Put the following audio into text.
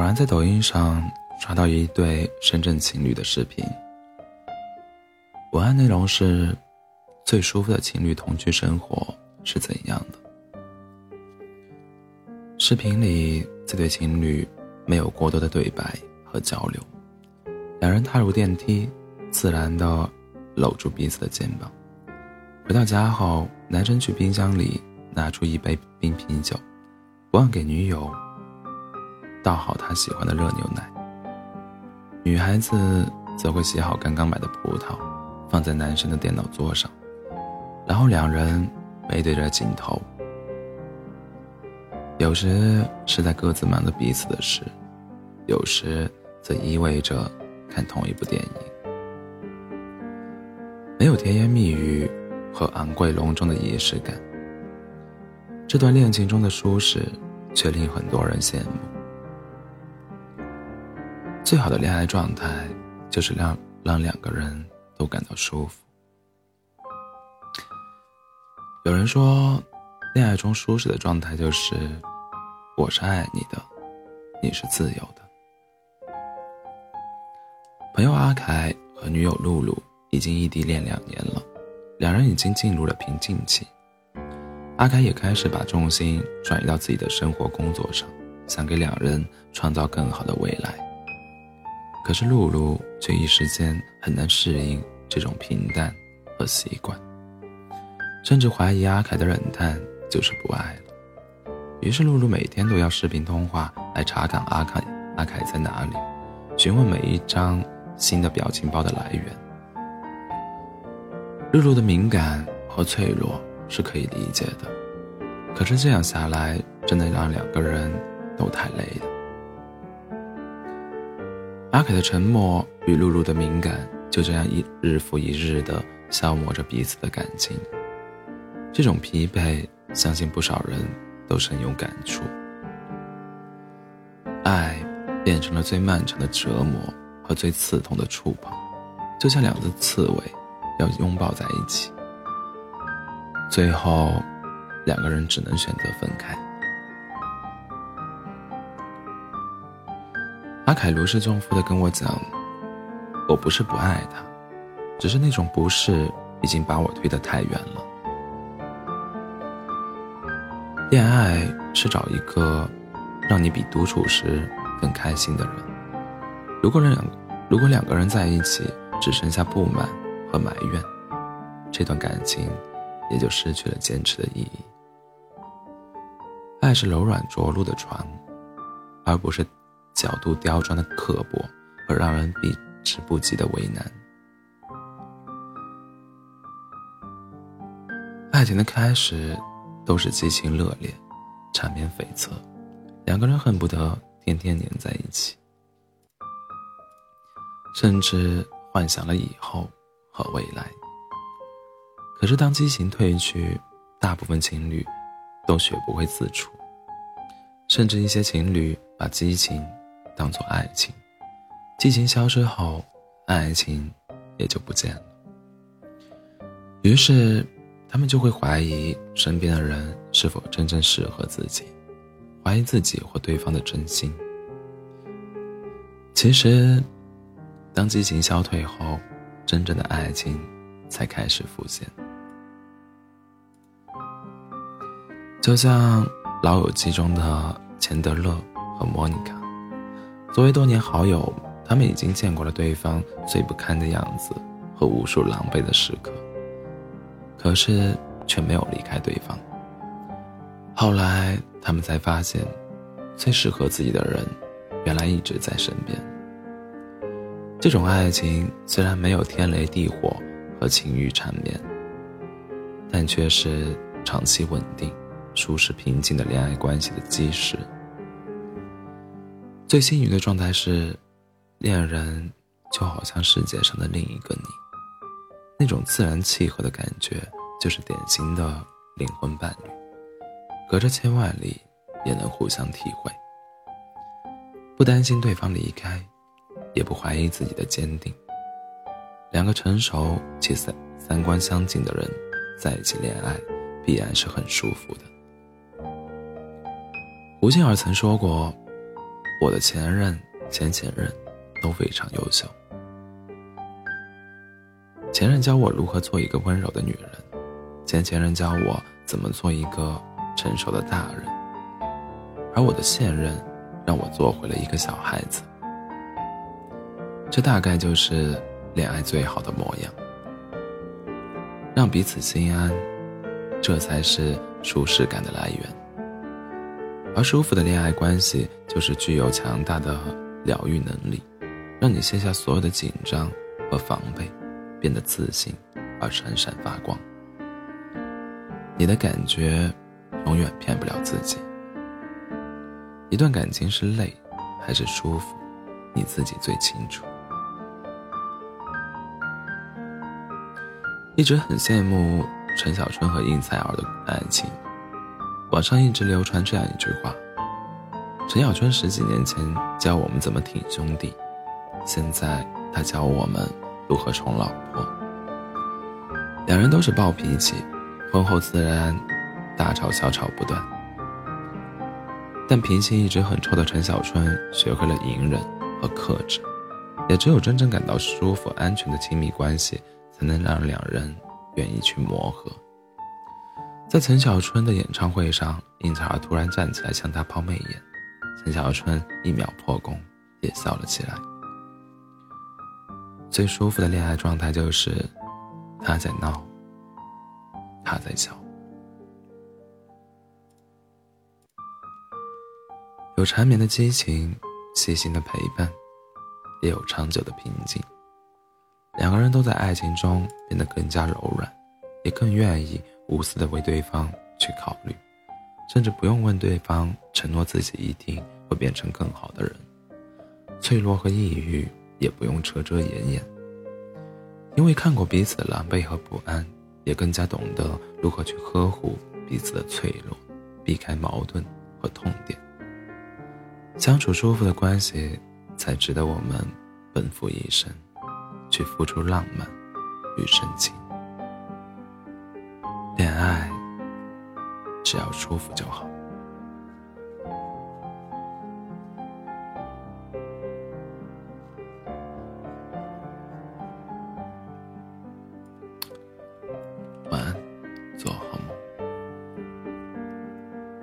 偶然在抖音上刷到一对深圳情侣的视频，文案内容是：最舒服的情侣同居生活是怎样的？视频里这对情侣没有过多的对白和交流，两人踏入电梯，自然的搂住彼此的肩膀。回到家后，男生去冰箱里拿出一杯冰啤酒，不忘给女友倒好他喜欢的热牛奶。女孩子则会洗好刚刚买的葡萄，放在男生的电脑桌上，然后两人背对着镜头。有时是在各自忙着彼此的事，有时则意味着看同一部电影。没有甜言蜜语和昂贵隆重的仪式感，这段恋情中的舒适却令很多人羡慕。最好的恋爱状态就是让让两个人都感到舒服。有人说，恋爱中舒适的状态就是。我是爱你的，你是自由的。朋友阿凯和女友露露已经异地恋两年了，两人已经进入了瓶颈期。阿凯也开始把重心转移到自己的生活工作上，想给两人创造更好的未来。可是露露却一时间很难适应这种平淡和习惯，甚至怀疑阿凯的冷淡就是不爱了。于是，露露每天都要视频通话来查岗阿凯阿凯在哪里，询问每一张新的表情包的来源。露露的敏感和脆弱是可以理解的，可是这样下来，真的让两个人都太累了。阿凯的沉默与露露的敏感就这样一日复一日的消磨着彼此的感情。这种疲惫，相信不少人。都深有感触，爱变成了最漫长的折磨和最刺痛的触碰，就像两只刺猬要拥抱在一起，最后两个人只能选择分开。阿凯如释重负的跟我讲：“我不是不爱他，只是那种不是已经把我推得太远了。”恋爱是找一个让你比独处时更开心的人。如果两如果两个人在一起只剩下不满和埋怨，这段感情也就失去了坚持的意义。爱是柔软着陆的船，而不是角度刁钻的刻薄和让人避之不及的为难。爱情的开始。都是激情热烈，场面悱恻，两个人恨不得天天黏在一起，甚至幻想了以后和未来。可是当激情褪去，大部分情侣都学不会自处，甚至一些情侣把激情当做爱情，激情消失后，爱情也就不见了。于是。他们就会怀疑身边的人是否真正适合自己，怀疑自己或对方的真心。其实，当激情消退后，真正的爱情才开始浮现。就像《老友记》中的钱德勒和莫妮卡，作为多年好友，他们已经见过了对方最不堪的样子和无数狼狈的时刻。可是却没有离开对方。后来他们才发现，最适合自己的人，原来一直在身边。这种爱情虽然没有天雷地火和情欲缠绵，但却是长期稳定、舒适平静的恋爱关系的基石。最幸运的状态是，恋人就好像世界上的另一个你。那种自然契合的感觉，就是典型的灵魂伴侣，隔着千万里也能互相体会，不担心对方离开，也不怀疑自己的坚定。两个成熟且三三观相近的人在一起恋爱，必然是很舒服的。吴静儿曾说过：“我的前任、前前任都非常优秀。前任教我如何做一个温柔的女人，前前任教我怎么做一个成熟的大人，而我的现任让我做回了一个小孩子。这大概就是恋爱最好的模样，让彼此心安，这才是舒适感的来源。而舒服的恋爱关系，就是具有强大的疗愈能力，让你卸下所有的紧张和防备，变得自信而闪闪发光。你的感觉永远骗不了自己。一段感情是累还是舒服，你自己最清楚。一直很羡慕陈小春和应采儿的爱情。网上一直流传这样一句话：陈小春十几年前教我们怎么挺兄弟，现在他教我们如何宠老婆。两人都是暴脾气，婚后自然大吵小吵不断。但脾气一直很臭的陈小春学会了隐忍和克制，也只有真正感到舒服、安全的亲密关系，才能让两人愿意去磨合。在陈小春的演唱会上，应采儿突然站起来向他抛媚眼，陈小春一秒破功，也笑了起来。最舒服的恋爱状态就是，他在闹，他在笑，有缠绵的激情，细心的陪伴，也有长久的平静。两个人都在爱情中变得更加柔软，也更愿意。无私的为对方去考虑，甚至不用问对方承诺自己一定会变成更好的人。脆弱和抑郁也不用遮遮掩掩，因为看过彼此的狼狈和不安，也更加懂得如何去呵护彼此的脆弱，避开矛盾和痛点。相处舒服的关系，才值得我们奔赴一生，去付出浪漫与深情。恋爱，只要舒服就好。